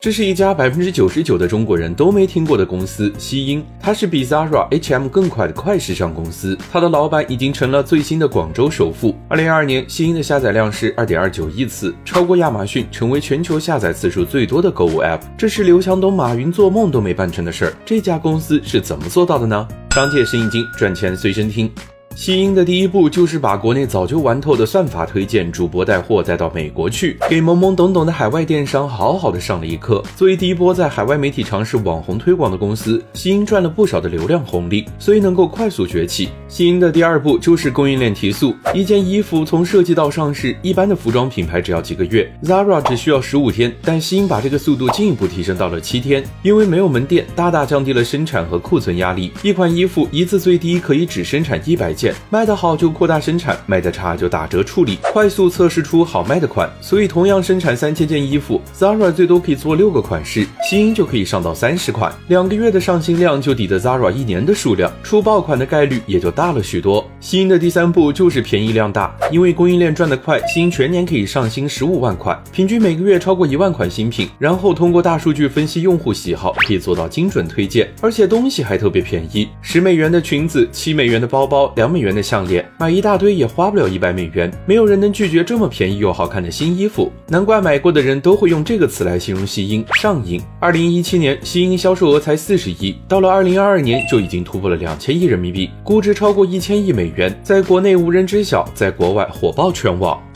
这是一家百分之九十九的中国人都没听过的公司——西音。它是比 Zara、H&M 更快的快时尚公司。它的老板已经成了最新的广州首富。二零二二年，西音的下载量是二点二九亿次，超过亚马逊，成为全球下载次数最多的购物 App。这是刘强东、马云做梦都没办成的事儿。这家公司是怎么做到的呢？商界生意经，赚钱随身听。西音的第一步就是把国内早就玩透的算法推荐、主播带货带到美国去，给懵懵懂懂的海外电商好好的上了一课。作为第一波在海外媒体尝试网红推广的公司，西音赚了不少的流量红利，所以能够快速崛起。西音的第二步就是供应链提速，一件衣服从设计到上市，一般的服装品牌只要几个月，Zara 只需要十五天，但西音把这个速度进一步提升到了七天，因为没有门店，大大降低了生产和库存压力。一款衣服一次最低可以只生产一百件。卖得好就扩大生产，卖得差就打折处理，快速测试出好卖的款。所以同样生产三千件衣服，Zara 最多可以做六个款式，新就可以上到三十款，两个月的上新量就抵得 Zara 一年的数量，出爆款的概率也就大了许多。西音的第三步就是便宜量大，因为供应链转得快，西音全年可以上新十五万款，平均每个月超过一万款新品，然后通过大数据分析用户喜好，可以做到精准推荐，而且东西还特别便宜，十美元的裙子，七美元的包包，两美元的。项链买一大堆也花不了一百美元，没有人能拒绝这么便宜又好看的新衣服，难怪买过的人都会用这个词来形容西音上瘾。二零一七年，西音销售额才四十亿，到了二零二二年就已经突破了两千亿人民币，估值超过一千亿美元，在国内无人知晓，在国外火爆全网。